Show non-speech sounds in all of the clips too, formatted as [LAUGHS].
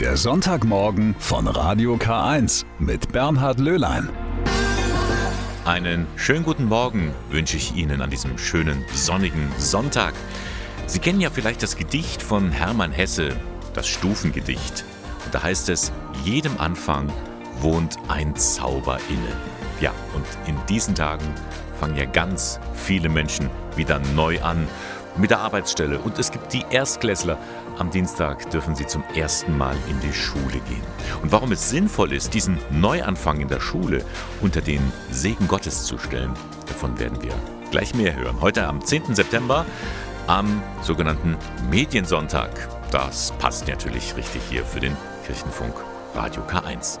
Der Sonntagmorgen von Radio K1 mit Bernhard Löhlein. Einen schönen guten Morgen wünsche ich Ihnen an diesem schönen sonnigen Sonntag. Sie kennen ja vielleicht das Gedicht von Hermann Hesse, das Stufengedicht. Und da heißt es, jedem Anfang wohnt ein Zauber inne. Ja, und in diesen Tagen fangen ja ganz viele Menschen wieder neu an mit der Arbeitsstelle. Und es gibt die Erstklässler. Am Dienstag dürfen sie zum ersten Mal in die Schule gehen. Und warum es sinnvoll ist, diesen Neuanfang in der Schule unter den Segen Gottes zu stellen, davon werden wir gleich mehr hören. Heute am 10. September, am sogenannten Mediensonntag. Das passt natürlich richtig hier für den Kirchenfunk Radio K1.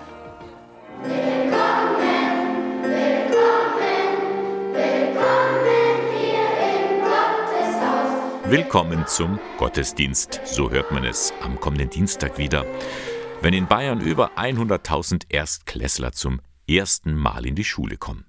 Willkommen zum Gottesdienst, so hört man es am kommenden Dienstag wieder, wenn in Bayern über 100.000 Erstklässler zum ersten Mal in die Schule kommen.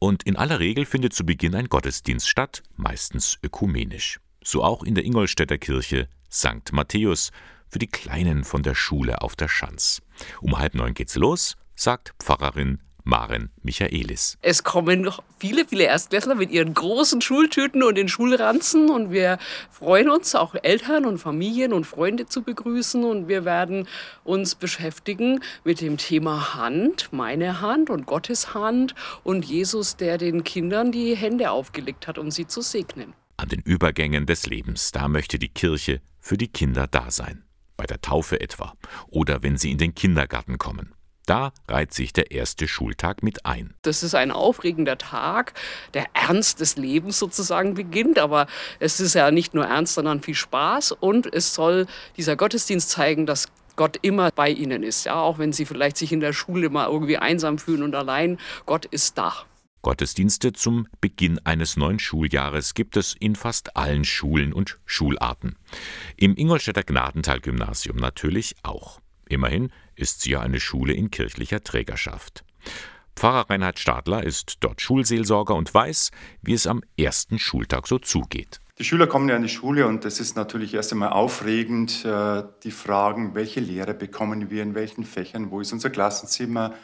Und in aller Regel findet zu Beginn ein Gottesdienst statt, meistens ökumenisch. So auch in der Ingolstädter Kirche St. Matthäus für die Kleinen von der Schule auf der Schanz. Um halb neun geht's los, sagt Pfarrerin Maren Michaelis. Es kommen noch viele, viele Erstklässler mit ihren großen Schultüten und den Schulranzen und wir freuen uns, auch Eltern und Familien und Freunde zu begrüßen und wir werden uns beschäftigen mit dem Thema Hand, meine Hand und Gottes Hand und Jesus, der den Kindern die Hände aufgelegt hat, um sie zu segnen. An den Übergängen des Lebens, da möchte die Kirche für die Kinder da sein. Bei der Taufe etwa oder wenn sie in den Kindergarten kommen. Da reiht sich der erste Schultag mit ein. Das ist ein aufregender Tag. Der Ernst des Lebens sozusagen beginnt, aber es ist ja nicht nur Ernst, sondern viel Spaß und es soll dieser Gottesdienst zeigen, dass Gott immer bei ihnen ist, ja, auch wenn sie vielleicht sich in der Schule mal irgendwie einsam fühlen und allein, Gott ist da. Gottesdienste zum Beginn eines neuen Schuljahres gibt es in fast allen Schulen und Schularten. Im Ingolstädter Gnadental-Gymnasium natürlich auch. Immerhin ist sie ja eine Schule in kirchlicher Trägerschaft. Pfarrer Reinhard Stadler ist dort Schulseelsorger und weiß, wie es am ersten Schultag so zugeht. Die Schüler kommen ja in die Schule und es ist natürlich erst einmal aufregend, äh, die Fragen, welche Lehre bekommen wir, in welchen Fächern, wo ist unser Klassenzimmer,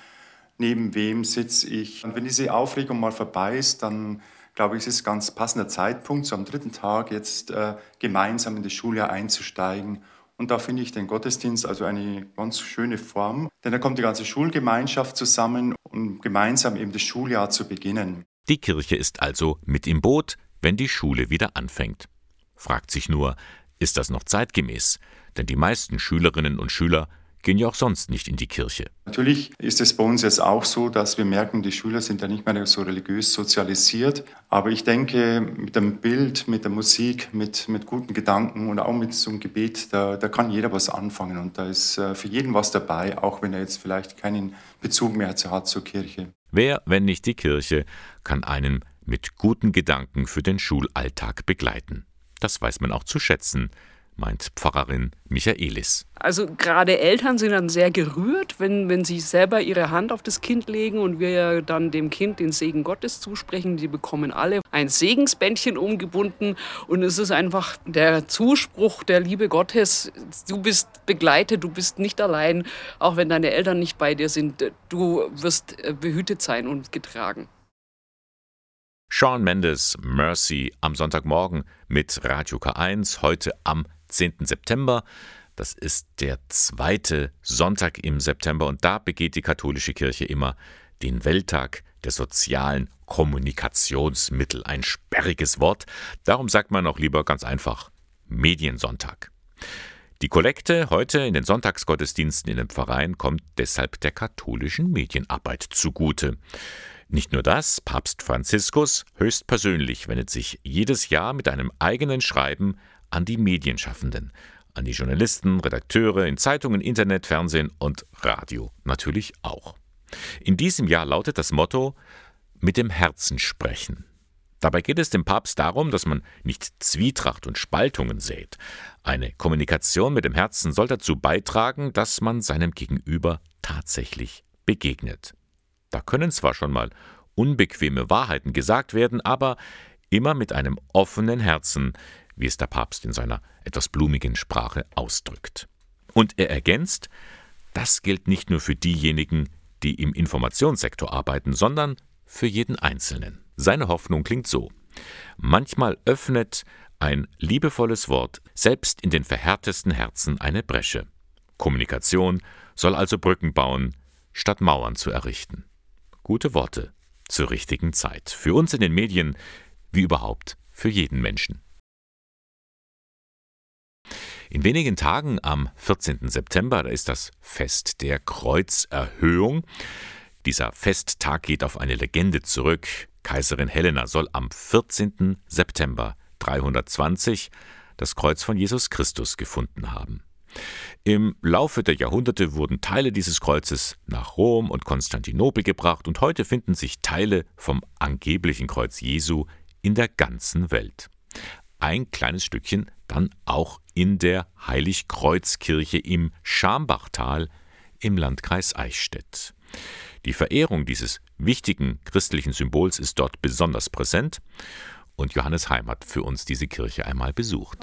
neben wem sitze ich. Und wenn diese Aufregung mal vorbei ist, dann glaube ich, ist es ganz passender Zeitpunkt, so am dritten Tag jetzt äh, gemeinsam in das Schuljahr einzusteigen und da finde ich den Gottesdienst also eine ganz schöne Form, denn da kommt die ganze Schulgemeinschaft zusammen, um gemeinsam eben das Schuljahr zu beginnen. Die Kirche ist also mit im Boot, wenn die Schule wieder anfängt. Fragt sich nur, ist das noch zeitgemäß? Denn die meisten Schülerinnen und Schüler gehen ja auch sonst nicht in die Kirche. Natürlich ist es bei uns jetzt auch so, dass wir merken, die Schüler sind ja nicht mehr so religiös sozialisiert. Aber ich denke, mit dem Bild, mit der Musik, mit, mit guten Gedanken und auch mit so einem Gebet, da, da kann jeder was anfangen. Und da ist äh, für jeden was dabei, auch wenn er jetzt vielleicht keinen Bezug mehr hat zur Kirche. Wer, wenn nicht die Kirche, kann einen mit guten Gedanken für den Schulalltag begleiten. Das weiß man auch zu schätzen meint Pfarrerin Michaelis. Also gerade Eltern sind dann sehr gerührt, wenn, wenn sie selber ihre Hand auf das Kind legen und wir dann dem Kind den Segen Gottes zusprechen. Die bekommen alle ein Segensbändchen umgebunden und es ist einfach der Zuspruch der Liebe Gottes. Du bist begleitet, du bist nicht allein, auch wenn deine Eltern nicht bei dir sind. Du wirst behütet sein und getragen. Sean Mendes, Mercy am Sonntagmorgen mit Radio K1, heute am 10. September. Das ist der zweite Sonntag im September und da begeht die katholische Kirche immer den Welttag der sozialen Kommunikationsmittel. Ein sperriges Wort. Darum sagt man auch lieber ganz einfach Mediensonntag. Die Kollekte heute in den Sonntagsgottesdiensten in den Pfarreien kommt deshalb der katholischen Medienarbeit zugute. Nicht nur das, Papst Franziskus höchstpersönlich wendet sich jedes Jahr mit einem eigenen Schreiben an die Medienschaffenden, an die Journalisten, Redakteure in Zeitungen, Internet, Fernsehen und Radio natürlich auch. In diesem Jahr lautet das Motto mit dem Herzen sprechen. Dabei geht es dem Papst darum, dass man nicht Zwietracht und Spaltungen sät. Eine Kommunikation mit dem Herzen soll dazu beitragen, dass man seinem Gegenüber tatsächlich begegnet. Da können zwar schon mal unbequeme Wahrheiten gesagt werden, aber immer mit einem offenen Herzen, wie es der Papst in seiner etwas blumigen Sprache ausdrückt. Und er ergänzt, das gilt nicht nur für diejenigen, die im Informationssektor arbeiten, sondern für jeden Einzelnen. Seine Hoffnung klingt so. Manchmal öffnet ein liebevolles Wort selbst in den verhärtesten Herzen eine Bresche. Kommunikation soll also Brücken bauen, statt Mauern zu errichten. Gute Worte zur richtigen Zeit. Für uns in den Medien wie überhaupt für jeden Menschen. In wenigen Tagen am 14. September, da ist das Fest der Kreuzerhöhung. Dieser Festtag geht auf eine Legende zurück. Kaiserin Helena soll am 14. September 320 das Kreuz von Jesus Christus gefunden haben. Im Laufe der Jahrhunderte wurden Teile dieses Kreuzes nach Rom und Konstantinopel gebracht und heute finden sich Teile vom angeblichen Kreuz Jesu in der ganzen Welt. Ein kleines Stückchen dann auch in der Heiligkreuzkirche im Schambachtal im Landkreis Eichstätt. Die Verehrung dieses wichtigen christlichen Symbols ist dort besonders präsent und Johannes Heim hat für uns diese Kirche einmal besucht.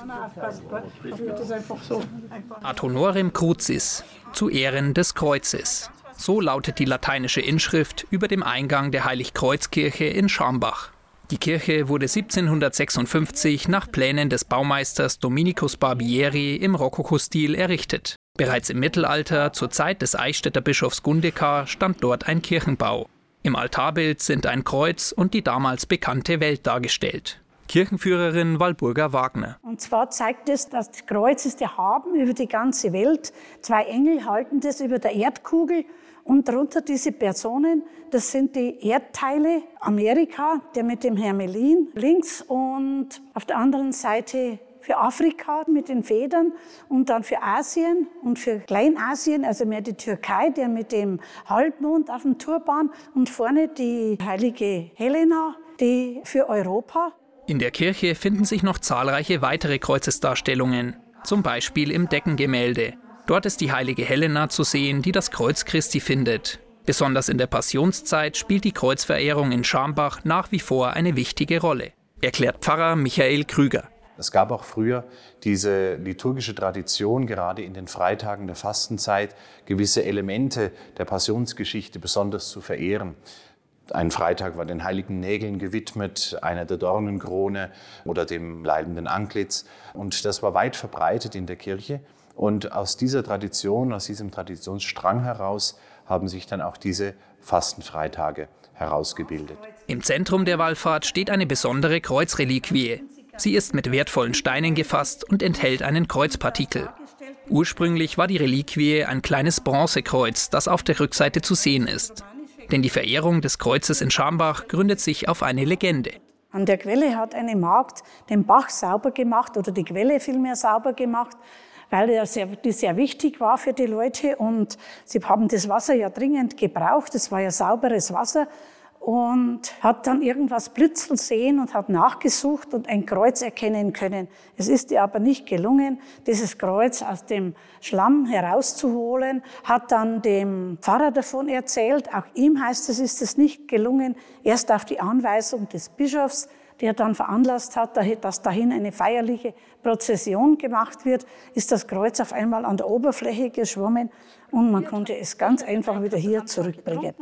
Ad honorem crucis, zu Ehren des Kreuzes. So lautet die lateinische Inschrift über dem Eingang der Heiligkreuzkirche in Schambach. Die Kirche wurde 1756 nach Plänen des Baumeisters Dominikus Barbieri im Rokokostil errichtet. Bereits im Mittelalter, zur Zeit des Eichstätter Bischofs Gundekar, stand dort ein Kirchenbau. Im Altarbild sind ein Kreuz und die damals bekannte Welt dargestellt. Kirchenführerin Walburga Wagner. Und zwar zeigt es, dass das Kreuz ist der Haben über die ganze Welt. Zwei Engel halten das über der Erdkugel und darunter diese Personen, das sind die Erdteile Amerika, der mit dem Hermelin links und auf der anderen Seite für Afrika mit den Federn und dann für Asien und für Kleinasien, also mehr die Türkei, der mit dem Halbmond auf dem Turban und vorne die heilige Helena, die für Europa. In der Kirche finden sich noch zahlreiche weitere Kreuzesdarstellungen, zum Beispiel im Deckengemälde. Dort ist die heilige Helena zu sehen, die das Kreuz Christi findet. Besonders in der Passionszeit spielt die Kreuzverehrung in Schambach nach wie vor eine wichtige Rolle, erklärt Pfarrer Michael Krüger. Es gab auch früher diese liturgische Tradition, gerade in den Freitagen der Fastenzeit, gewisse Elemente der Passionsgeschichte besonders zu verehren. Ein Freitag war den heiligen Nägeln gewidmet, einer der Dornenkrone oder dem leidenden Antlitz. Und das war weit verbreitet in der Kirche. Und aus dieser Tradition, aus diesem Traditionsstrang heraus haben sich dann auch diese Fastenfreitage herausgebildet. Im Zentrum der Wallfahrt steht eine besondere Kreuzreliquie. Sie ist mit wertvollen Steinen gefasst und enthält einen Kreuzpartikel. Ursprünglich war die Reliquie ein kleines Bronzekreuz, das auf der Rückseite zu sehen ist. Denn die Verehrung des Kreuzes in Schambach gründet sich auf eine Legende. An der Quelle hat eine Magd den Bach sauber gemacht oder die Quelle vielmehr sauber gemacht, weil der sehr, die sehr wichtig war für die Leute und sie haben das Wasser ja dringend gebraucht. Es war ja sauberes Wasser und hat dann irgendwas blitzeln sehen und hat nachgesucht und ein Kreuz erkennen können. Es ist ihr aber nicht gelungen, dieses Kreuz aus dem Schlamm herauszuholen, hat dann dem Pfarrer davon erzählt. Auch ihm heißt es, ist es nicht gelungen. Erst auf die Anweisung des Bischofs, der dann veranlasst hat, dass dahin eine feierliche Prozession gemacht wird, ist das Kreuz auf einmal an der Oberfläche geschwommen und man konnte es ganz einfach wieder hier zurückbringen.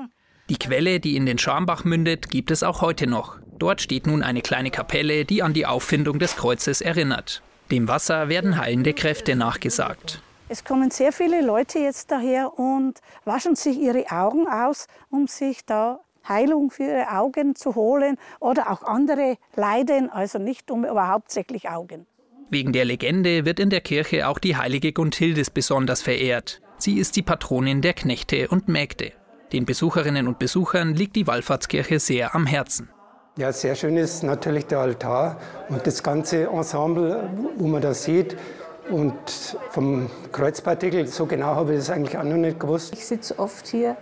Die Quelle, die in den Schambach mündet, gibt es auch heute noch. Dort steht nun eine kleine Kapelle, die an die Auffindung des Kreuzes erinnert. Dem Wasser werden heilende Kräfte nachgesagt. Es kommen sehr viele Leute jetzt daher und waschen sich ihre Augen aus, um sich da Heilung für ihre Augen zu holen oder auch andere Leiden, also nicht um, aber hauptsächlich Augen. Wegen der Legende wird in der Kirche auch die heilige Gunthildes besonders verehrt. Sie ist die Patronin der Knechte und Mägde. Den Besucherinnen und Besuchern liegt die Wallfahrtskirche sehr am Herzen. Ja, sehr schön ist natürlich der Altar und das ganze Ensemble, wo man da sieht. Und vom Kreuzpartikel, so genau habe ich das eigentlich auch noch nicht gewusst. Ich sitze oft hier,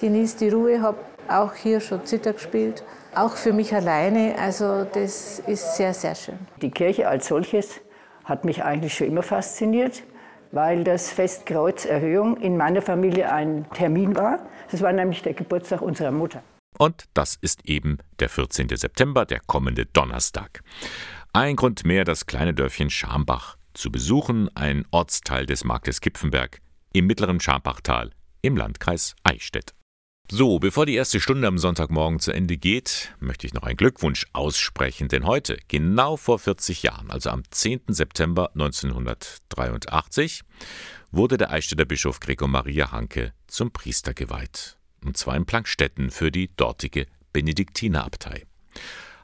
genieße die Ruhe, habe auch hier schon Zitter gespielt, auch für mich alleine. Also das ist sehr, sehr schön. Die Kirche als solches hat mich eigentlich schon immer fasziniert weil das Fest Kreuzerhöhung in meiner Familie ein Termin war. Das war nämlich der Geburtstag unserer Mutter. Und das ist eben der 14. September, der kommende Donnerstag. Ein Grund mehr, das kleine Dörfchen Schambach zu besuchen, ein Ortsteil des Marktes Kipfenberg im mittleren Scharmbachtal im Landkreis Eichstätt. So, bevor die erste Stunde am Sonntagmorgen zu Ende geht, möchte ich noch einen Glückwunsch aussprechen, denn heute, genau vor 40 Jahren, also am 10. September 1983, wurde der Eichstätter Bischof Gregor Maria Hanke zum Priester geweiht. Und zwar in Plankstetten für die dortige Benediktinerabtei.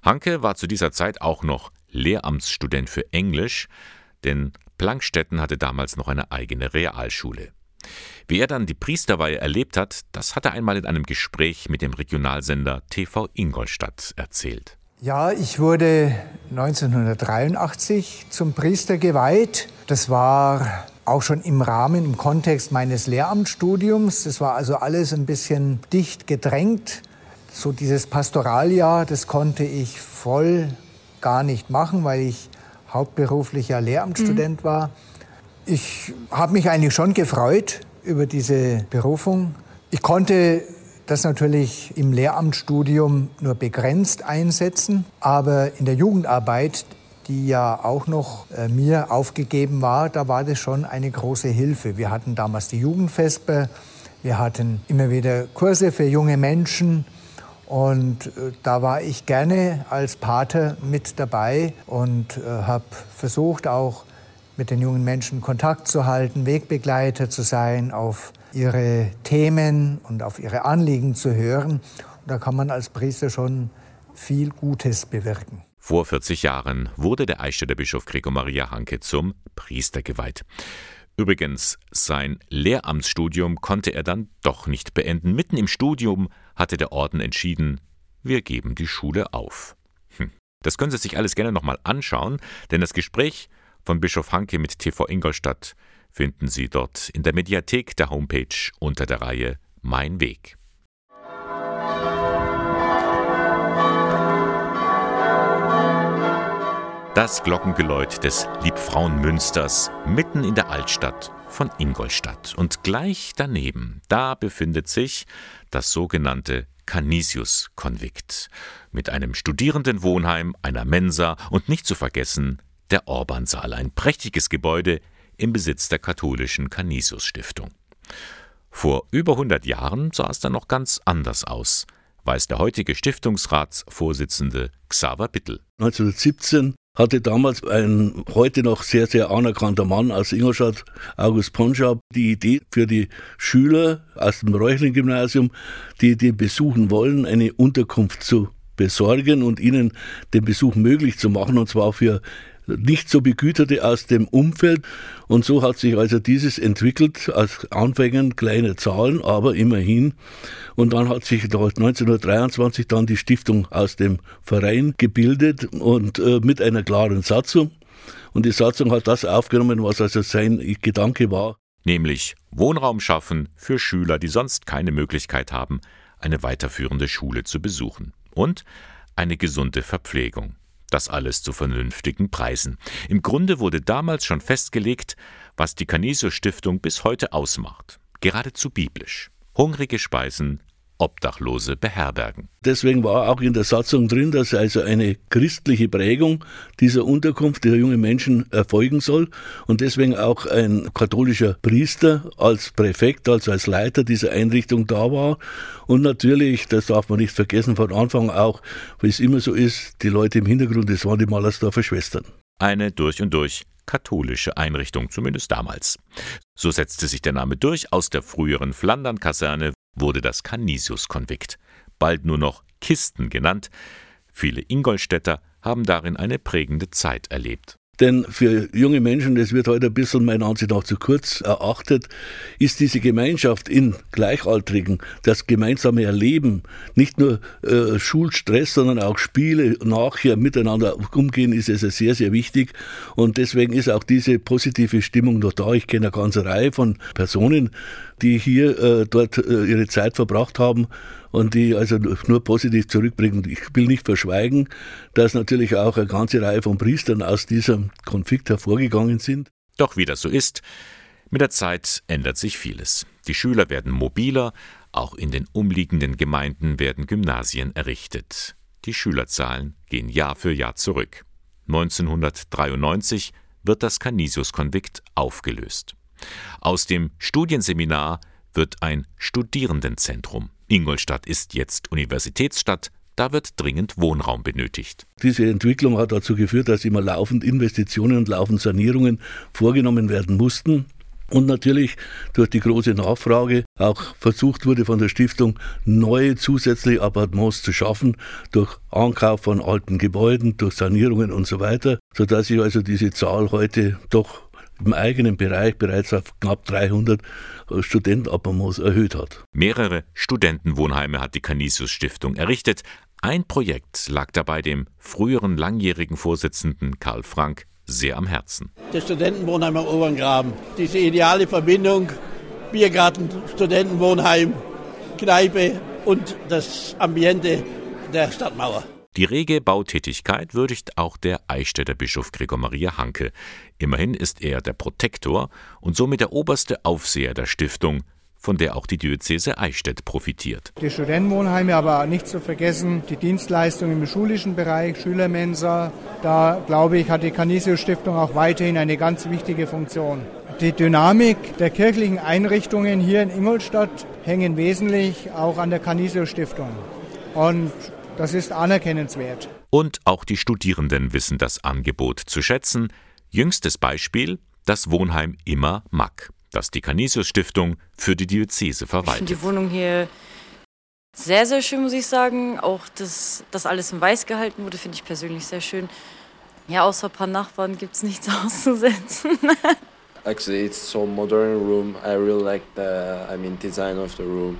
Hanke war zu dieser Zeit auch noch Lehramtsstudent für Englisch, denn Plankstetten hatte damals noch eine eigene Realschule. Wie er dann die Priesterweihe erlebt hat, das hat er einmal in einem Gespräch mit dem Regionalsender TV Ingolstadt erzählt. Ja, ich wurde 1983 zum Priester geweiht. Das war auch schon im Rahmen, im Kontext meines Lehramtsstudiums. Das war also alles ein bisschen dicht gedrängt. So dieses Pastoraljahr, das konnte ich voll gar nicht machen, weil ich hauptberuflicher Lehramtsstudent mhm. war. Ich habe mich eigentlich schon gefreut über diese Berufung. Ich konnte das natürlich im Lehramtsstudium nur begrenzt einsetzen, aber in der Jugendarbeit, die ja auch noch äh, mir aufgegeben war, da war das schon eine große Hilfe. Wir hatten damals die Jugendfespe, wir hatten immer wieder Kurse für junge Menschen und äh, da war ich gerne als Pater mit dabei und äh, habe versucht auch mit den jungen Menschen Kontakt zu halten, Wegbegleiter zu sein, auf ihre Themen und auf ihre Anliegen zu hören. Und da kann man als Priester schon viel Gutes bewirken. Vor 40 Jahren wurde der Eichstätter Bischof Gregor Maria Hanke zum Priester geweiht. Übrigens, sein Lehramtsstudium konnte er dann doch nicht beenden. Mitten im Studium hatte der Orden entschieden, wir geben die Schule auf. Hm. Das können Sie sich alles gerne nochmal anschauen, denn das Gespräch von Bischof Hanke mit TV Ingolstadt finden Sie dort in der Mediathek der Homepage unter der Reihe Mein Weg. Das Glockengeläut des Liebfrauenmünsters mitten in der Altstadt von Ingolstadt. Und gleich daneben, da befindet sich das sogenannte Canisius-Konvikt mit einem Studierendenwohnheim, einer Mensa und nicht zu vergessen der Orbansaal, ein prächtiges Gebäude im Besitz der katholischen Canisius-Stiftung. Vor über 100 Jahren sah es dann noch ganz anders aus, weiß der heutige Stiftungsratsvorsitzende Xaver Bittel. 1917 hatte damals ein heute noch sehr, sehr anerkannter Mann aus Ingolstadt, August Ponschab, die Idee für die Schüler aus dem Reuchling-Gymnasium, die den besuchen wollen, eine Unterkunft zu besorgen und ihnen den Besuch möglich zu machen, und zwar für nicht so Begüterte aus dem Umfeld. Und so hat sich also dieses entwickelt, als Anfängen kleine Zahlen, aber immerhin. Und dann hat sich 1923 dann die Stiftung aus dem Verein gebildet und äh, mit einer klaren Satzung. Und die Satzung hat das aufgenommen, was also sein Gedanke war. Nämlich Wohnraum schaffen für Schüler, die sonst keine Möglichkeit haben, eine weiterführende Schule zu besuchen. Und eine gesunde Verpflegung. Das alles zu vernünftigen Preisen. Im Grunde wurde damals schon festgelegt, was die Canisius Stiftung bis heute ausmacht. Geradezu biblisch. Hungrige Speisen Obdachlose beherbergen. Deswegen war auch in der Satzung drin, dass also eine christliche Prägung dieser Unterkunft der jungen Menschen erfolgen soll und deswegen auch ein katholischer Priester als Präfekt, also als Leiter dieser Einrichtung da war und natürlich, das darf man nicht vergessen, von Anfang auch, wie es immer so ist, die Leute im Hintergrund, das waren die Mallersdorfer Schwestern. Eine durch und durch katholische Einrichtung, zumindest damals. So setzte sich der Name durch. Aus der früheren Flandern-Kaserne wurde das Canisius-Konvikt, bald nur noch Kisten genannt. Viele Ingolstädter haben darin eine prägende Zeit erlebt. Denn für junge Menschen, das wird heute ein bisschen meiner Ansicht nach zu kurz erachtet, ist diese Gemeinschaft in Gleichaltrigen, das gemeinsame Erleben, nicht nur äh, Schulstress, sondern auch Spiele nachher miteinander umgehen, ist es sehr, sehr wichtig. Und deswegen ist auch diese positive Stimmung noch da. Ich kenne eine ganze Reihe von Personen, die hier äh, dort äh, ihre Zeit verbracht haben und die also nur positiv zurückbringen. Ich will nicht verschweigen, dass natürlich auch eine ganze Reihe von Priestern aus diesem Konflikt hervorgegangen sind. Doch wie das so ist, mit der Zeit ändert sich vieles. Die Schüler werden mobiler, auch in den umliegenden Gemeinden werden Gymnasien errichtet. Die Schülerzahlen gehen Jahr für Jahr zurück. 1993 wird das Canisius-Konvikt aufgelöst. Aus dem Studienseminar wird ein Studierendenzentrum. Ingolstadt ist jetzt Universitätsstadt, da wird dringend Wohnraum benötigt. Diese Entwicklung hat dazu geführt, dass immer laufend Investitionen und laufend Sanierungen vorgenommen werden mussten. Und natürlich durch die große Nachfrage auch versucht wurde von der Stiftung neue zusätzliche Appartements zu schaffen, durch Ankauf von alten Gebäuden, durch Sanierungen und so weiter, sodass sich also diese Zahl heute doch im eigenen Bereich bereits auf knapp 300 Studentenappartements erhöht hat. Mehrere Studentenwohnheime hat die Canisius Stiftung errichtet. Ein Projekt lag dabei dem früheren langjährigen Vorsitzenden Karl Frank sehr am Herzen. Der Studentenwohnheim am Oberngraben. Diese ideale Verbindung Biergarten, Studentenwohnheim, Kneipe und das Ambiente der Stadtmauer. Die rege Bautätigkeit würdigt auch der Eichstätter Bischof Gregor Maria Hanke. Immerhin ist er der Protektor und somit der oberste Aufseher der Stiftung, von der auch die Diözese Eichstätt profitiert. Die Studentenwohnheime, aber nicht zu vergessen die Dienstleistungen im schulischen Bereich, Schülermensa. Da glaube ich, hat die Canisius Stiftung auch weiterhin eine ganz wichtige Funktion. Die Dynamik der kirchlichen Einrichtungen hier in Ingolstadt hängen wesentlich auch an der Canisius Stiftung. Und das ist anerkennenswert. Und auch die Studierenden wissen das Angebot zu schätzen. Jüngstes Beispiel das Wohnheim Immer Mack, das die Canisius Stiftung für die Diözese verwaltet. Ich finde die Wohnung hier sehr, sehr schön, muss ich sagen. Auch, dass das alles in weiß gehalten wurde, finde ich persönlich sehr schön. Ja, außer ein paar Nachbarn gibt es nichts [LAUGHS] auszusetzen. Actually, it's so modern room. I really like the, I mean, design of the room.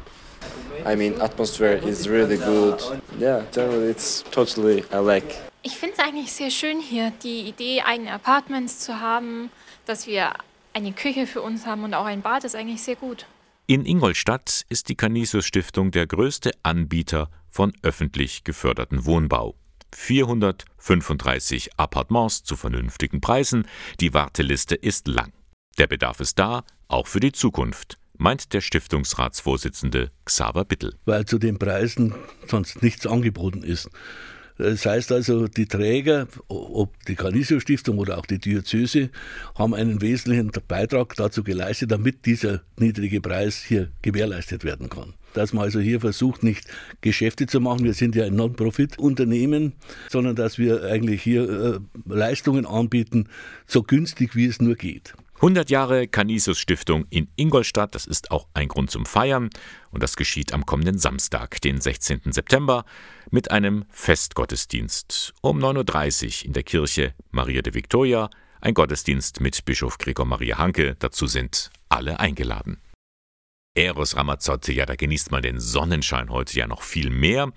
I mean, atmosphere is really good. Yeah, generally it's totally I like. Ich finde es eigentlich sehr schön hier, die Idee, eigene Apartments zu haben, dass wir eine Küche für uns haben und auch ein Bad ist eigentlich sehr gut. In Ingolstadt ist die Canisius Stiftung der größte Anbieter von öffentlich geförderten Wohnbau. 435 Appartements zu vernünftigen Preisen, die Warteliste ist lang. Der Bedarf ist da, auch für die Zukunft meint der Stiftungsratsvorsitzende Xaver Bittel. Weil zu den Preisen sonst nichts angeboten ist. Das heißt also, die Träger, ob die Canisius Stiftung oder auch die Diözese, haben einen wesentlichen Beitrag dazu geleistet, damit dieser niedrige Preis hier gewährleistet werden kann. Dass man also hier versucht, nicht Geschäfte zu machen, wir sind ja ein Non-Profit-Unternehmen, sondern dass wir eigentlich hier äh, Leistungen anbieten, so günstig wie es nur geht. 100 Jahre Canisius Stiftung in Ingolstadt, das ist auch ein Grund zum Feiern und das geschieht am kommenden Samstag, den 16. September, mit einem Festgottesdienst um 9.30 Uhr in der Kirche Maria de Victoria, ein Gottesdienst mit Bischof Gregor Maria Hanke, dazu sind alle eingeladen. Eros Ramazzotti, ja, da genießt man den Sonnenschein heute ja noch viel mehr.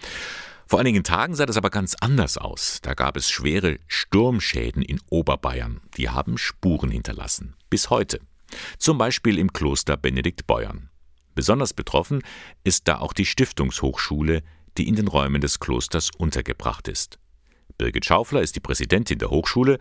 Vor einigen Tagen sah das aber ganz anders aus. Da gab es schwere Sturmschäden in Oberbayern. Die haben Spuren hinterlassen. Bis heute. Zum Beispiel im Kloster Benedikt Beuern. Besonders betroffen ist da auch die Stiftungshochschule, die in den Räumen des Klosters untergebracht ist. Birgit Schaufler ist die Präsidentin der Hochschule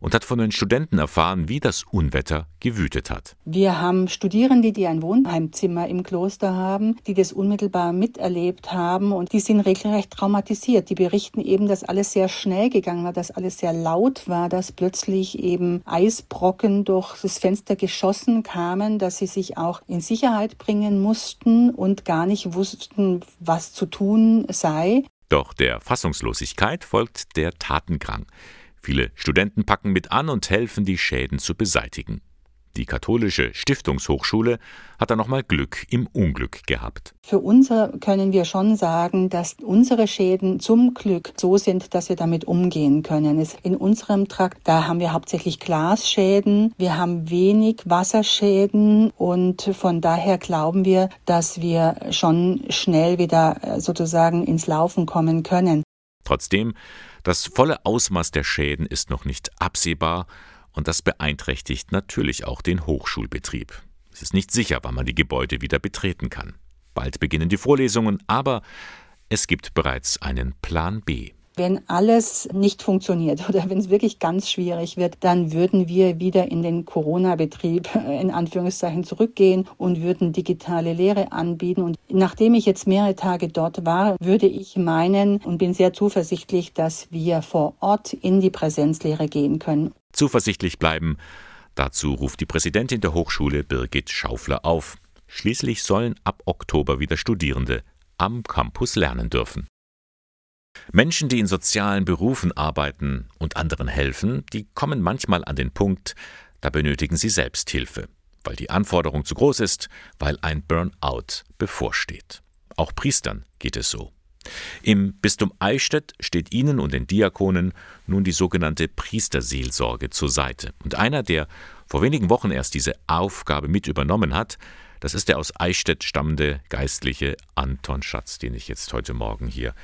und hat von den Studenten erfahren, wie das Unwetter gewütet hat. Wir haben Studierende, die ein Wohnheimzimmer im Kloster haben, die das unmittelbar miterlebt haben und die sind regelrecht traumatisiert. Die berichten eben, dass alles sehr schnell gegangen war, dass alles sehr laut war, dass plötzlich eben Eisbrocken durch das Fenster geschossen kamen, dass sie sich auch in Sicherheit bringen mussten und gar nicht wussten, was zu tun sei. Doch der Fassungslosigkeit folgt der Tatendrang. Viele Studenten packen mit an und helfen, die Schäden zu beseitigen. Die katholische Stiftungshochschule hat da nochmal Glück im Unglück gehabt. Für uns können wir schon sagen, dass unsere Schäden zum Glück so sind, dass wir damit umgehen können. In unserem Trakt, da haben wir hauptsächlich Glasschäden, wir haben wenig Wasserschäden und von daher glauben wir, dass wir schon schnell wieder äh, sozusagen ins Laufen kommen können. Trotzdem, das volle Ausmaß der Schäden ist noch nicht absehbar und das beeinträchtigt natürlich auch den Hochschulbetrieb. Es ist nicht sicher, wann man die Gebäude wieder betreten kann. Bald beginnen die Vorlesungen, aber es gibt bereits einen Plan B. Wenn alles nicht funktioniert oder wenn es wirklich ganz schwierig wird, dann würden wir wieder in den Corona-Betrieb in Anführungszeichen zurückgehen und würden digitale Lehre anbieten. Und nachdem ich jetzt mehrere Tage dort war, würde ich meinen und bin sehr zuversichtlich, dass wir vor Ort in die Präsenzlehre gehen können. Zuversichtlich bleiben, dazu ruft die Präsidentin der Hochschule Birgit Schaufler auf. Schließlich sollen ab Oktober wieder Studierende am Campus lernen dürfen. Menschen, die in sozialen Berufen arbeiten und anderen helfen, die kommen manchmal an den Punkt, da benötigen sie Selbsthilfe, weil die Anforderung zu groß ist, weil ein Burnout bevorsteht. Auch Priestern geht es so. Im Bistum Eichstätt steht ihnen und den Diakonen nun die sogenannte Priesterseelsorge zur Seite. Und einer, der vor wenigen Wochen erst diese Aufgabe mit übernommen hat, das ist der aus Eichstätt stammende Geistliche Anton Schatz, den ich jetzt heute Morgen hier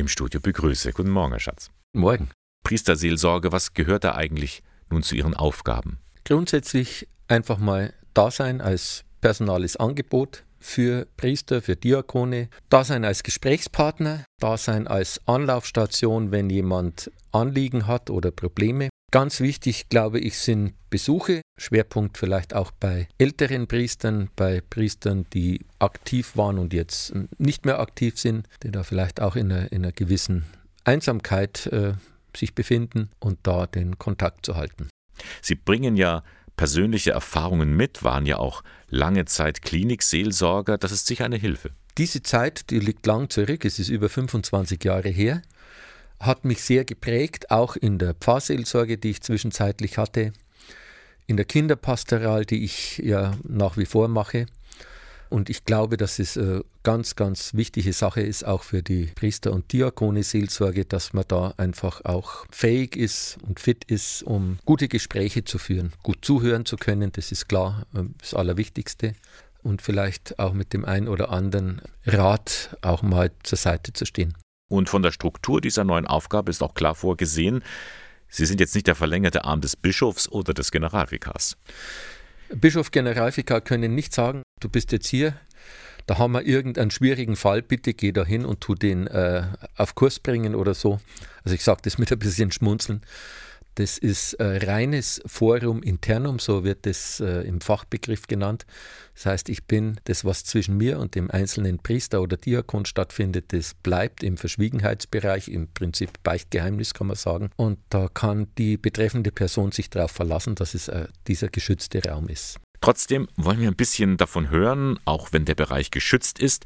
im Studio begrüße. Guten Morgen, Herr Schatz. Morgen. Priesterseelsorge, was gehört da eigentlich nun zu Ihren Aufgaben? Grundsätzlich einfach mal da sein als personales Angebot für Priester, für Diakone, da sein als Gesprächspartner, da sein als Anlaufstation, wenn jemand Anliegen hat oder Probleme. Ganz wichtig, glaube ich, sind Besuche, Schwerpunkt vielleicht auch bei älteren Priestern, bei Priestern, die aktiv waren und jetzt nicht mehr aktiv sind, die da vielleicht auch in einer, in einer gewissen Einsamkeit äh, sich befinden und da den Kontakt zu halten. Sie bringen ja persönliche Erfahrungen mit, waren ja auch lange Zeit Klinikseelsorger. Das ist sicher eine Hilfe. Diese Zeit, die liegt lang zurück, es ist über 25 Jahre her, hat mich sehr geprägt, auch in der Pfarrseelsorge, die ich zwischenzeitlich hatte, in der Kinderpastoral, die ich ja nach wie vor mache. Und ich glaube, dass es eine ganz, ganz wichtige Sache ist, auch für die Priester- und Diakone-Seelsorge, dass man da einfach auch fähig ist und fit ist, um gute Gespräche zu führen, gut zuhören zu können. Das ist klar äh, das Allerwichtigste. Und vielleicht auch mit dem einen oder anderen Rat auch mal zur Seite zu stehen. Und von der Struktur dieser neuen Aufgabe ist auch klar vorgesehen, Sie sind jetzt nicht der verlängerte Arm des Bischofs oder des Generalvikars. Bischof, Generalvikar können nicht sagen, du bist jetzt hier, da haben wir irgendeinen schwierigen Fall, bitte geh da hin und tu den äh, auf Kurs bringen oder so. Also ich sage das mit ein bisschen Schmunzeln. Das ist äh, reines Forum internum, so wird das äh, im Fachbegriff genannt. Das heißt, ich bin das, was zwischen mir und dem einzelnen Priester oder Diakon stattfindet, das bleibt im Verschwiegenheitsbereich, im Prinzip Beichtgeheimnis kann man sagen. Und da kann die betreffende Person sich darauf verlassen, dass es äh, dieser geschützte Raum ist. Trotzdem wollen wir ein bisschen davon hören, auch wenn der Bereich geschützt ist.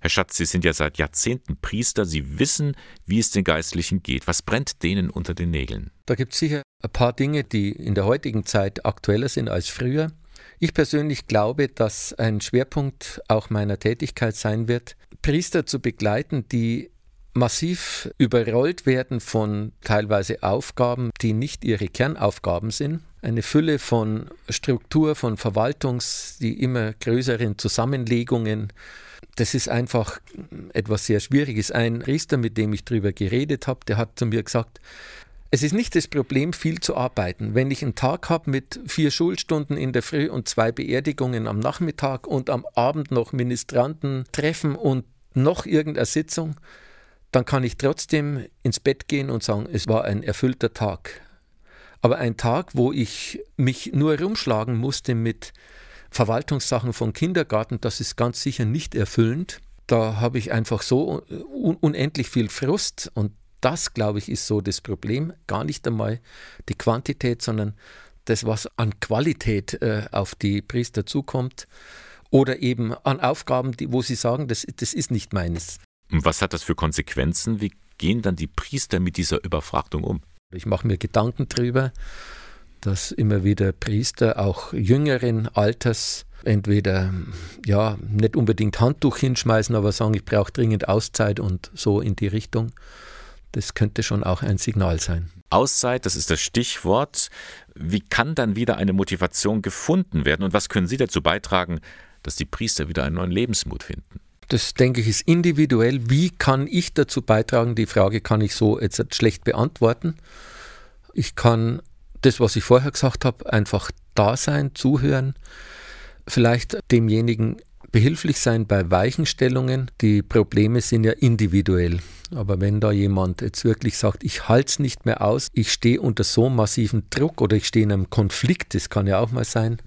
Herr Schatz, Sie sind ja seit Jahrzehnten Priester. Sie wissen, wie es den Geistlichen geht. Was brennt denen unter den Nägeln? Da gibt es sicher ein paar Dinge, die in der heutigen Zeit aktueller sind als früher. Ich persönlich glaube, dass ein Schwerpunkt auch meiner Tätigkeit sein wird, Priester zu begleiten, die massiv überrollt werden von teilweise Aufgaben, die nicht ihre Kernaufgaben sind. Eine Fülle von Struktur, von Verwaltungs, die immer größeren Zusammenlegungen. Das ist einfach etwas sehr Schwieriges. Ein Priester, mit dem ich darüber geredet habe, der hat zu mir gesagt, es ist nicht das Problem, viel zu arbeiten. Wenn ich einen Tag habe mit vier Schulstunden in der Früh und zwei Beerdigungen am Nachmittag und am Abend noch Ministranten treffen und noch irgendeine Sitzung, dann kann ich trotzdem ins Bett gehen und sagen, es war ein erfüllter Tag. Aber ein Tag, wo ich mich nur rumschlagen musste mit Verwaltungssachen von Kindergarten, das ist ganz sicher nicht erfüllend. Da habe ich einfach so un unendlich viel Frust und das, glaube ich, ist so das Problem. Gar nicht einmal die Quantität, sondern das, was an Qualität äh, auf die Priester zukommt oder eben an Aufgaben, die, wo sie sagen, das, das ist nicht meines. Was hat das für Konsequenzen? Wie gehen dann die Priester mit dieser Überfrachtung um? Ich mache mir Gedanken darüber, dass immer wieder Priester, auch jüngeren Alters, entweder ja nicht unbedingt Handtuch hinschmeißen, aber sagen, ich brauche dringend Auszeit und so in die Richtung. Das könnte schon auch ein Signal sein. Auszeit, das ist das Stichwort. Wie kann dann wieder eine Motivation gefunden werden und was können Sie dazu beitragen, dass die Priester wieder einen neuen Lebensmut finden? Das denke ich ist individuell. Wie kann ich dazu beitragen? Die Frage kann ich so jetzt schlecht beantworten. Ich kann das, was ich vorher gesagt habe, einfach da sein, zuhören, vielleicht demjenigen behilflich sein bei Weichenstellungen. Die Probleme sind ja individuell. Aber wenn da jemand jetzt wirklich sagt, ich halte es nicht mehr aus, ich stehe unter so massiven Druck oder ich stehe in einem Konflikt, das kann ja auch mal sein,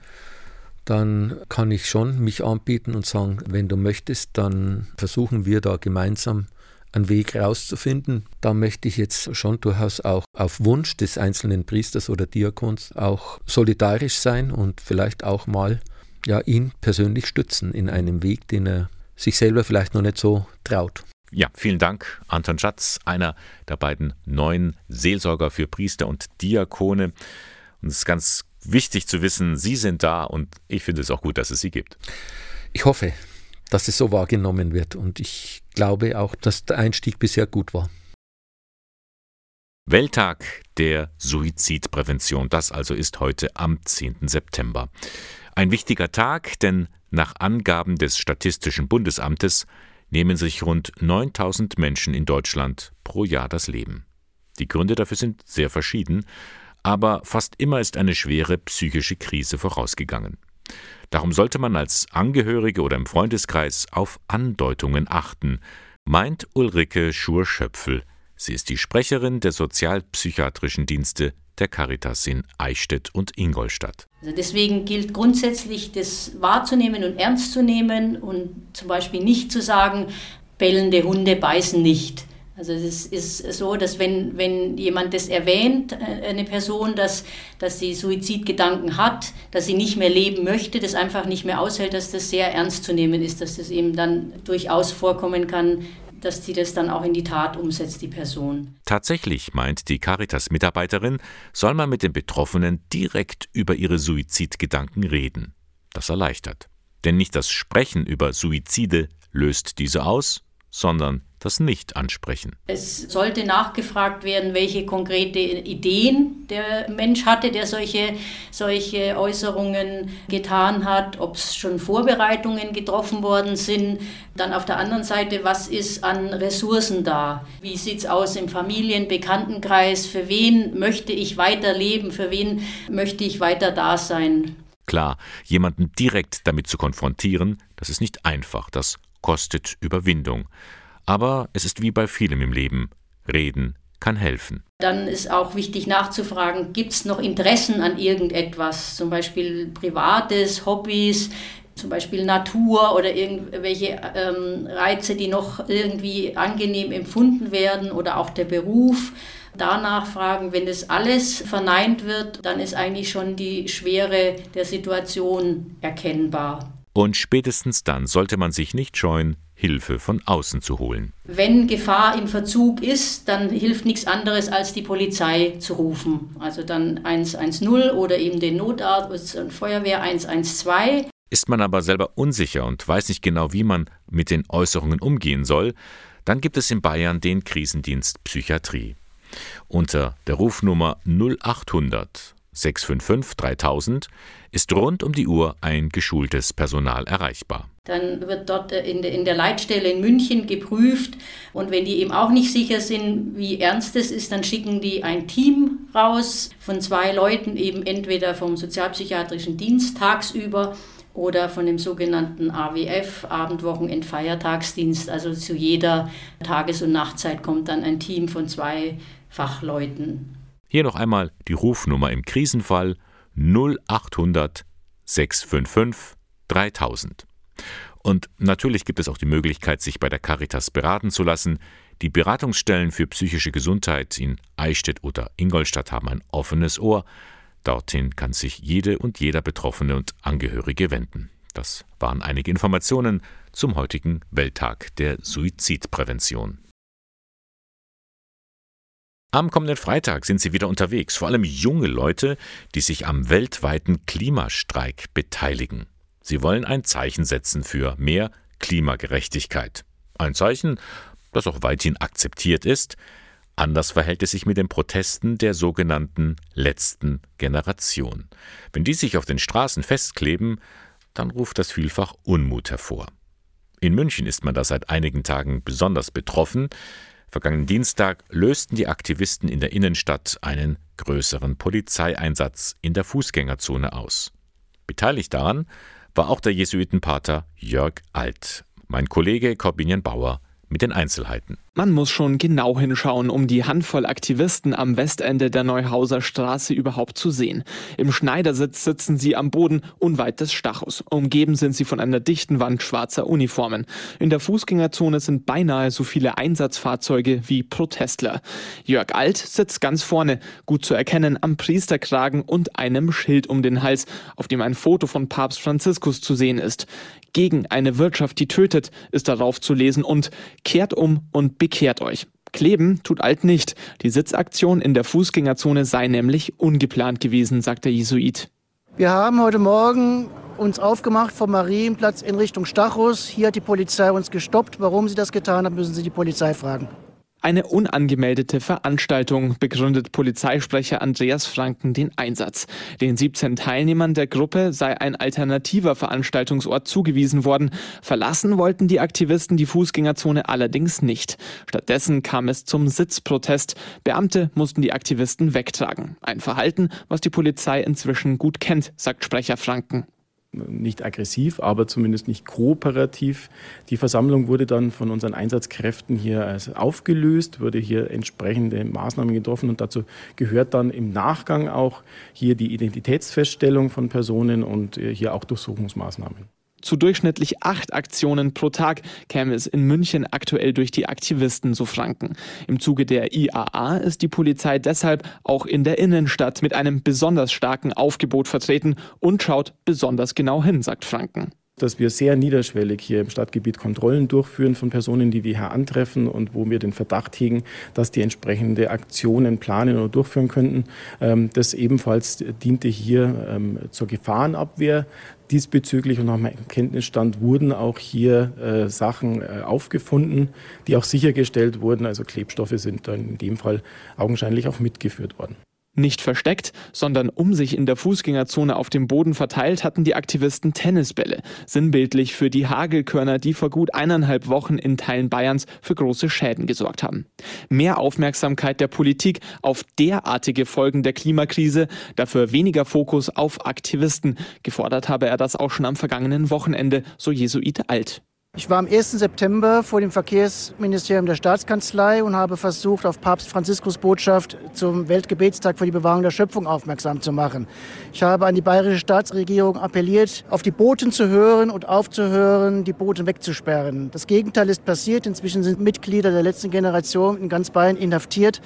dann kann ich schon mich anbieten und sagen, wenn du möchtest, dann versuchen wir da gemeinsam einen Weg rauszufinden. Da möchte ich jetzt schon durchaus auch auf Wunsch des einzelnen Priesters oder Diakons auch solidarisch sein und vielleicht auch mal ja, ihn persönlich stützen in einem Weg, den er sich selber vielleicht noch nicht so traut. Ja, vielen Dank, Anton Schatz, einer der beiden neuen Seelsorger für Priester und Diakone. Und es ist ganz wichtig zu wissen, Sie sind da und ich finde es auch gut, dass es Sie gibt. Ich hoffe, dass es so wahrgenommen wird und ich glaube auch, dass der Einstieg bisher gut war. Welttag der Suizidprävention, das also ist heute am 10. September. Ein wichtiger Tag, denn nach Angaben des Statistischen Bundesamtes nehmen sich rund 9000 Menschen in Deutschland pro Jahr das Leben. Die Gründe dafür sind sehr verschieden, aber fast immer ist eine schwere psychische Krise vorausgegangen. Darum sollte man als Angehörige oder im Freundeskreis auf Andeutungen achten, meint Ulrike Schur-Schöpfel. Sie ist die Sprecherin der sozialpsychiatrischen Dienste der Caritas in Eichstätt und Ingolstadt. Also deswegen gilt grundsätzlich, das wahrzunehmen und ernst zu nehmen und zum Beispiel nicht zu sagen, bellende Hunde beißen nicht. Also es ist so, dass wenn, wenn jemand das erwähnt, äh, eine Person, dass, dass sie Suizidgedanken hat, dass sie nicht mehr leben möchte, das einfach nicht mehr aushält, dass das sehr ernst zu nehmen ist, dass das eben dann durchaus vorkommen kann, dass sie das dann auch in die Tat umsetzt, die Person. Tatsächlich, meint die Caritas-Mitarbeiterin, soll man mit den Betroffenen direkt über ihre Suizidgedanken reden. Das erleichtert. Denn nicht das Sprechen über Suizide löst diese aus, sondern das Nicht-Ansprechen. Es sollte nachgefragt werden, welche konkrete Ideen der Mensch hatte, der solche, solche Äußerungen getan hat, ob es schon Vorbereitungen getroffen worden sind. Dann auf der anderen Seite, was ist an Ressourcen da? Wie sieht es aus im Familien-, Bekanntenkreis? Für wen möchte ich weiterleben? Für wen möchte ich weiter da sein? Klar, jemanden direkt damit zu konfrontieren, das ist nicht einfach, das kostet Überwindung. Aber es ist wie bei vielem im Leben. Reden kann helfen. Dann ist auch wichtig nachzufragen, gibt es noch Interessen an irgendetwas, zum Beispiel Privates, Hobbys, zum Beispiel Natur oder irgendwelche ähm, Reize, die noch irgendwie angenehm empfunden werden oder auch der Beruf. Danach fragen, wenn das alles verneint wird, dann ist eigentlich schon die Schwere der Situation erkennbar. Und spätestens dann sollte man sich nicht scheuen, Hilfe von außen zu holen. Wenn Gefahr im Verzug ist, dann hilft nichts anderes, als die Polizei zu rufen. Also dann 110 oder eben den Notarzt und Feuerwehr 112. Ist man aber selber unsicher und weiß nicht genau, wie man mit den Äußerungen umgehen soll, dann gibt es in Bayern den Krisendienst Psychiatrie. Unter der Rufnummer 0800 655 3000 ist rund um die Uhr ein geschultes Personal erreichbar. Dann wird dort äh, in der, Leitstelle in München geprüft und wenn die eben auch nicht sicher sind, wie ernst es ist, dann schicken die ein Team raus von zwei Leuten, eben entweder vom sozialpsychiatrischen Dienst tagsüber oder von dem sogenannten AWF, Abend, Wochenend, Feiertagsdienst. Also zu jeder Tages- und Nachtzeit kommt dann ein Team von zwei Fachleuten. Hier noch einmal die Rufnummer im Krisenfall 0800 655 3000. Und natürlich gibt es auch die Möglichkeit, sich bei der Caritas beraten zu lassen. Die Beratungsstellen für psychische Gesundheit in Eichstätt oder Ingolstadt haben ein offenes Ohr. Dorthin kann sich jede und jeder Betroffene und Angehörige wenden. Das waren einige Informationen zum heutigen Welttag der Suizidprävention. Am kommenden Freitag sind sie wieder unterwegs, vor allem junge Leute, die sich am weltweiten Klimastreik beteiligen. Sie wollen ein Zeichen setzen für mehr Klimagerechtigkeit. Ein Zeichen, das auch weithin akzeptiert ist. Anders verhält es sich mit den Protesten der sogenannten letzten Generation. Wenn die sich auf den Straßen festkleben, dann ruft das vielfach Unmut hervor. In München ist man da seit einigen Tagen besonders betroffen. Vergangenen Dienstag lösten die Aktivisten in der Innenstadt einen größeren Polizeieinsatz in der Fußgängerzone aus. Beteiligt daran war auch der Jesuitenpater Jörg Alt. Mein Kollege Corbinian Bauer mit den Einzelheiten. Man muss schon genau hinschauen, um die Handvoll Aktivisten am Westende der Neuhauser Straße überhaupt zu sehen. Im Schneidersitz sitzen sie am Boden unweit des Stachus. Umgeben sind sie von einer dichten Wand schwarzer Uniformen. In der Fußgängerzone sind beinahe so viele Einsatzfahrzeuge wie Protestler. Jörg Alt sitzt ganz vorne, gut zu erkennen am Priesterkragen und einem Schild um den Hals, auf dem ein Foto von Papst Franziskus zu sehen ist. Gegen eine Wirtschaft, die tötet, ist darauf zu lesen und kehrt um und bekehrt euch. Kleben tut Alt nicht. Die Sitzaktion in der Fußgängerzone sei nämlich ungeplant gewesen, sagt der Jesuit. Wir haben heute Morgen uns aufgemacht vom Marienplatz in Richtung Stachus. Hier hat die Polizei uns gestoppt. Warum sie das getan hat, müssen Sie die Polizei fragen. Eine unangemeldete Veranstaltung begründet Polizeisprecher Andreas Franken den Einsatz. Den 17 Teilnehmern der Gruppe sei ein alternativer Veranstaltungsort zugewiesen worden. Verlassen wollten die Aktivisten die Fußgängerzone allerdings nicht. Stattdessen kam es zum Sitzprotest. Beamte mussten die Aktivisten wegtragen. Ein Verhalten, was die Polizei inzwischen gut kennt, sagt Sprecher Franken nicht aggressiv, aber zumindest nicht kooperativ. Die Versammlung wurde dann von unseren Einsatzkräften hier aufgelöst, wurde hier entsprechende Maßnahmen getroffen und dazu gehört dann im Nachgang auch hier die Identitätsfeststellung von Personen und äh, hier auch Durchsuchungsmaßnahmen. Zu durchschnittlich acht Aktionen pro Tag käme es in München aktuell durch die Aktivisten, so Franken. Im Zuge der IAA ist die Polizei deshalb auch in der Innenstadt mit einem besonders starken Aufgebot vertreten und schaut besonders genau hin, sagt Franken dass wir sehr niederschwellig hier im Stadtgebiet Kontrollen durchführen von Personen, die wir hier antreffen und wo wir den Verdacht hegen, dass die entsprechende Aktionen planen oder durchführen könnten. Ähm, das ebenfalls diente hier ähm, zur Gefahrenabwehr diesbezüglich und nach meinem Kenntnisstand wurden auch hier äh, Sachen äh, aufgefunden, die auch sichergestellt wurden. Also Klebstoffe sind dann in dem Fall augenscheinlich auch mitgeführt worden. Nicht versteckt, sondern um sich in der Fußgängerzone auf dem Boden verteilt, hatten die Aktivisten Tennisbälle. Sinnbildlich für die Hagelkörner, die vor gut eineinhalb Wochen in Teilen Bayerns für große Schäden gesorgt haben. Mehr Aufmerksamkeit der Politik auf derartige Folgen der Klimakrise, dafür weniger Fokus auf Aktivisten. Gefordert habe er das auch schon am vergangenen Wochenende, so Jesuit Alt. Ich war am 1. September vor dem Verkehrsministerium der Staatskanzlei und habe versucht, auf Papst Franziskus Botschaft zum Weltgebetstag für die Bewahrung der Schöpfung aufmerksam zu machen. Ich habe an die bayerische Staatsregierung appelliert, auf die Boten zu hören und aufzuhören, die Boten wegzusperren. Das Gegenteil ist passiert. Inzwischen sind Mitglieder der letzten Generation in ganz Bayern inhaftiert.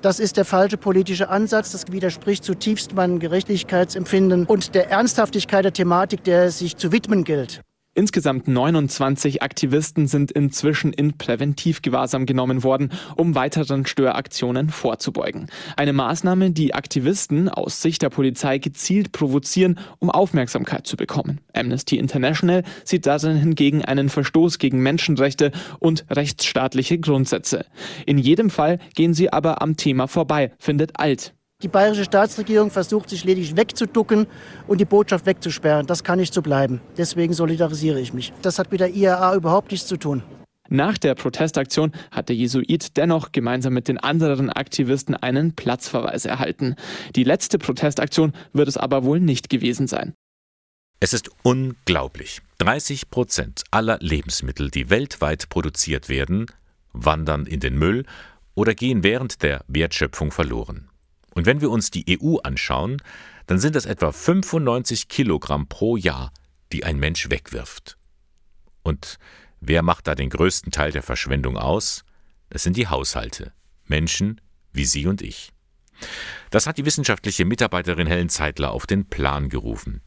Das ist der falsche politische Ansatz. Das widerspricht zutiefst meinem Gerechtigkeitsempfinden und der Ernsthaftigkeit der Thematik, der es sich zu widmen gilt. Insgesamt 29 Aktivisten sind inzwischen in Präventivgewahrsam genommen worden, um weiteren Störaktionen vorzubeugen. Eine Maßnahme, die Aktivisten aus Sicht der Polizei gezielt provozieren, um Aufmerksamkeit zu bekommen. Amnesty International sieht darin hingegen einen Verstoß gegen Menschenrechte und rechtsstaatliche Grundsätze. In jedem Fall gehen sie aber am Thema vorbei, findet Alt. Die bayerische Staatsregierung versucht sich lediglich wegzuducken und die Botschaft wegzusperren. Das kann nicht so bleiben. Deswegen solidarisiere ich mich. Das hat mit der IAA überhaupt nichts zu tun. Nach der Protestaktion hat der Jesuit dennoch gemeinsam mit den anderen Aktivisten einen Platzverweis erhalten. Die letzte Protestaktion wird es aber wohl nicht gewesen sein. Es ist unglaublich. 30 Prozent aller Lebensmittel, die weltweit produziert werden, wandern in den Müll oder gehen während der Wertschöpfung verloren. Und wenn wir uns die EU anschauen, dann sind es etwa 95 Kilogramm pro Jahr, die ein Mensch wegwirft. Und wer macht da den größten Teil der Verschwendung aus? Das sind die Haushalte, Menschen wie Sie und ich. Das hat die wissenschaftliche Mitarbeiterin Helen Zeitler auf den Plan gerufen.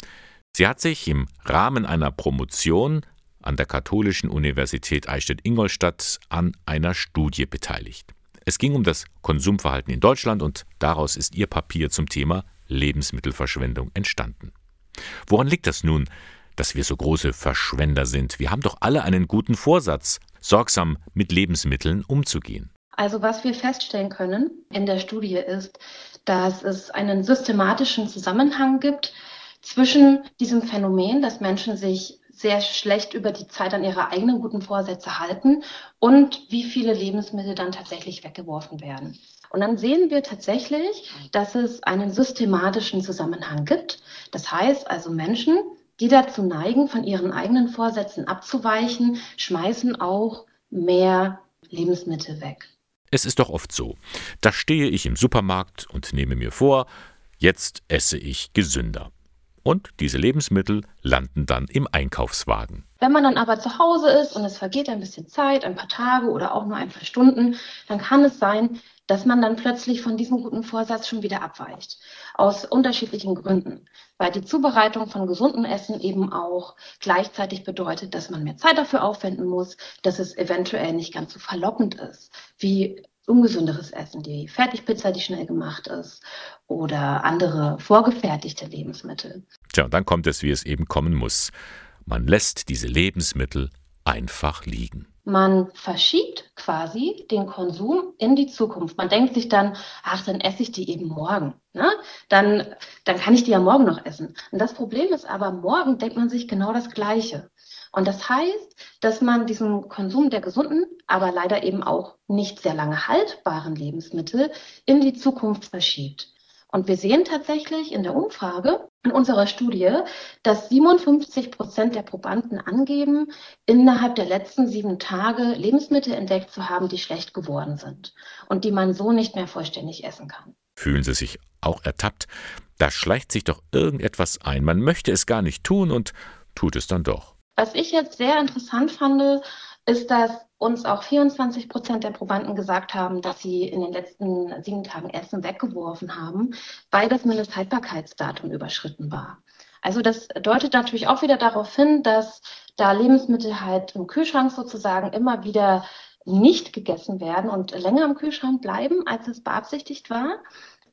Sie hat sich im Rahmen einer Promotion an der Katholischen Universität Eichstätt-Ingolstadt an einer Studie beteiligt. Es ging um das Konsumverhalten in Deutschland und daraus ist ihr Papier zum Thema Lebensmittelverschwendung entstanden. Woran liegt das nun, dass wir so große Verschwender sind? Wir haben doch alle einen guten Vorsatz, sorgsam mit Lebensmitteln umzugehen. Also was wir feststellen können in der Studie ist, dass es einen systematischen Zusammenhang gibt zwischen diesem Phänomen, dass Menschen sich sehr schlecht über die Zeit an ihre eigenen guten Vorsätze halten und wie viele Lebensmittel dann tatsächlich weggeworfen werden. Und dann sehen wir tatsächlich, dass es einen systematischen Zusammenhang gibt. Das heißt also Menschen, die dazu neigen, von ihren eigenen Vorsätzen abzuweichen, schmeißen auch mehr Lebensmittel weg. Es ist doch oft so. Da stehe ich im Supermarkt und nehme mir vor, jetzt esse ich gesünder. Und diese Lebensmittel landen dann im Einkaufswagen. Wenn man dann aber zu Hause ist und es vergeht ein bisschen Zeit, ein paar Tage oder auch nur ein paar Stunden, dann kann es sein, dass man dann plötzlich von diesem guten Vorsatz schon wieder abweicht. Aus unterschiedlichen Gründen. Weil die Zubereitung von gesundem Essen eben auch gleichzeitig bedeutet, dass man mehr Zeit dafür aufwenden muss, dass es eventuell nicht ganz so verlockend ist wie ungesünderes Essen, die Fertigpizza, die schnell gemacht ist oder andere vorgefertigte Lebensmittel. Tja, dann kommt es, wie es eben kommen muss. Man lässt diese Lebensmittel einfach liegen. Man verschiebt quasi den Konsum in die Zukunft. Man denkt sich dann, ach, dann esse ich die eben morgen. Ne? Dann, dann kann ich die ja morgen noch essen. Und das Problem ist aber, morgen denkt man sich genau das Gleiche. Und das heißt, dass man diesen Konsum der gesunden, aber leider eben auch nicht sehr lange haltbaren Lebensmittel in die Zukunft verschiebt. Und wir sehen tatsächlich in der Umfrage, in unserer Studie, dass 57 Prozent der Probanden angeben, innerhalb der letzten sieben Tage Lebensmittel entdeckt zu haben, die schlecht geworden sind und die man so nicht mehr vollständig essen kann. Fühlen Sie sich auch ertappt? Da schleicht sich doch irgendetwas ein. Man möchte es gar nicht tun und tut es dann doch. Was ich jetzt sehr interessant fand, ist, dass uns auch 24 Prozent der Probanden gesagt haben, dass sie in den letzten sieben Tagen Essen weggeworfen haben, weil das Mindesthaltbarkeitsdatum überschritten war. Also das deutet natürlich auch wieder darauf hin, dass da Lebensmittel halt im Kühlschrank sozusagen immer wieder nicht gegessen werden und länger im Kühlschrank bleiben, als es beabsichtigt war.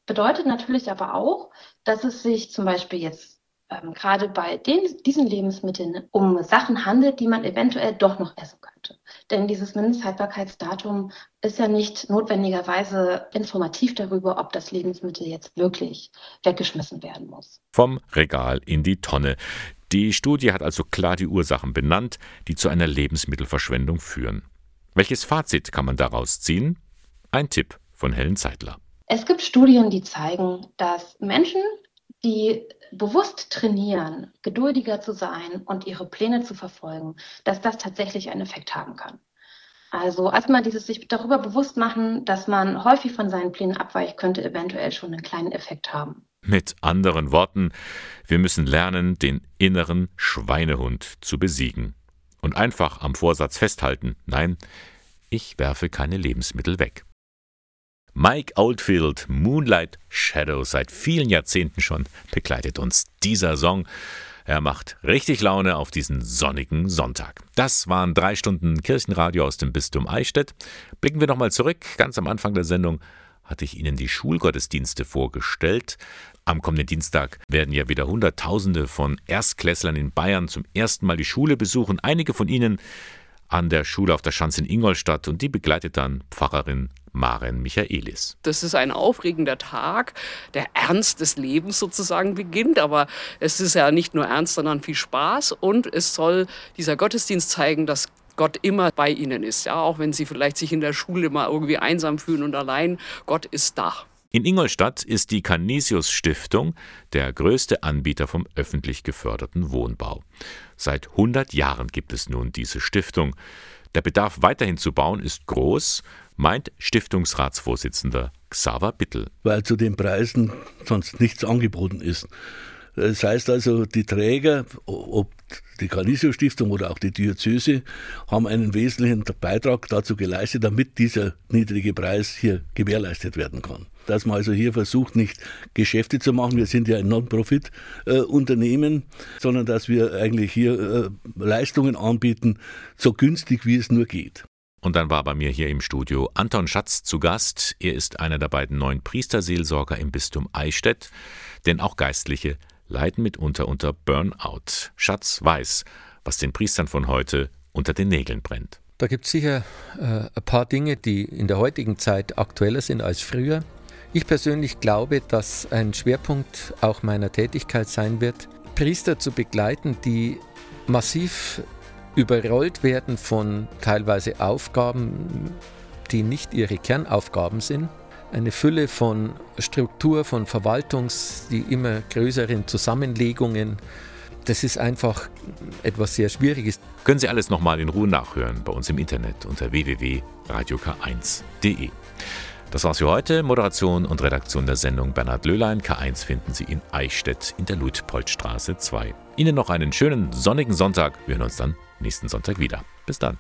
Bedeutet natürlich aber auch, dass es sich zum Beispiel jetzt ähm, gerade bei den, diesen Lebensmitteln um Sachen handelt, die man eventuell doch noch essen könnte. Denn dieses Mindesthaltbarkeitsdatum ist ja nicht notwendigerweise informativ darüber, ob das Lebensmittel jetzt wirklich weggeschmissen werden muss. Vom Regal in die Tonne. Die Studie hat also klar die Ursachen benannt, die zu einer Lebensmittelverschwendung führen. Welches Fazit kann man daraus ziehen? Ein Tipp von Helen Zeitler. Es gibt Studien, die zeigen, dass Menschen, die bewusst trainieren, geduldiger zu sein und ihre Pläne zu verfolgen, dass das tatsächlich einen Effekt haben kann. Also erstmal dieses sich darüber bewusst machen, dass man häufig von seinen Plänen abweicht, könnte eventuell schon einen kleinen Effekt haben. Mit anderen Worten, wir müssen lernen, den inneren Schweinehund zu besiegen. Und einfach am Vorsatz festhalten, nein, ich werfe keine Lebensmittel weg. Mike Oldfield, Moonlight Shadow, seit vielen Jahrzehnten schon begleitet uns dieser Song. Er macht richtig Laune auf diesen sonnigen Sonntag. Das waren drei Stunden Kirchenradio aus dem Bistum Eichstätt. Blicken wir nochmal zurück. Ganz am Anfang der Sendung hatte ich Ihnen die Schulgottesdienste vorgestellt. Am kommenden Dienstag werden ja wieder Hunderttausende von Erstklässlern in Bayern zum ersten Mal die Schule besuchen. Einige von ihnen an der Schule auf der Schanze in Ingolstadt und die begleitet dann Pfarrerin Maren Michaelis. Das ist ein aufregender Tag. Der Ernst des Lebens sozusagen beginnt, aber es ist ja nicht nur Ernst, sondern viel Spaß und es soll dieser Gottesdienst zeigen, dass Gott immer bei ihnen ist, ja, auch wenn sie vielleicht sich in der Schule mal irgendwie einsam fühlen und allein, Gott ist da. In Ingolstadt ist die Canisius Stiftung der größte Anbieter vom öffentlich geförderten Wohnbau. Seit 100 Jahren gibt es nun diese Stiftung. Der Bedarf weiterhin zu bauen ist groß, meint Stiftungsratsvorsitzender Xaver Bittel. Weil zu den Preisen sonst nichts angeboten ist. Das heißt also, die Träger, ob die Canisius-Stiftung oder auch die Diözese, haben einen wesentlichen Beitrag dazu geleistet, damit dieser niedrige Preis hier gewährleistet werden kann dass man also hier versucht, nicht Geschäfte zu machen, wir sind ja ein Non-Profit-Unternehmen, sondern dass wir eigentlich hier äh, Leistungen anbieten, so günstig wie es nur geht. Und dann war bei mir hier im Studio Anton Schatz zu Gast. Er ist einer der beiden neuen Priesterseelsorger im Bistum Eichstätt, denn auch Geistliche leiden mitunter unter Burnout. Schatz weiß, was den Priestern von heute unter den Nägeln brennt. Da gibt es sicher äh, ein paar Dinge, die in der heutigen Zeit aktueller sind als früher. Ich persönlich glaube, dass ein Schwerpunkt auch meiner Tätigkeit sein wird, Priester zu begleiten, die massiv überrollt werden von teilweise Aufgaben, die nicht ihre Kernaufgaben sind. Eine Fülle von Struktur, von Verwaltungs, die immer größeren Zusammenlegungen, das ist einfach etwas sehr Schwieriges. Können Sie alles nochmal in Ruhe nachhören bei uns im Internet unter www.radiok1.de. Das war's für heute. Moderation und Redaktion der Sendung Bernhard Löhlein. K1 finden Sie in Eichstätt in der Luitpoldstraße 2. Ihnen noch einen schönen sonnigen Sonntag. Wir hören uns dann nächsten Sonntag wieder. Bis dann.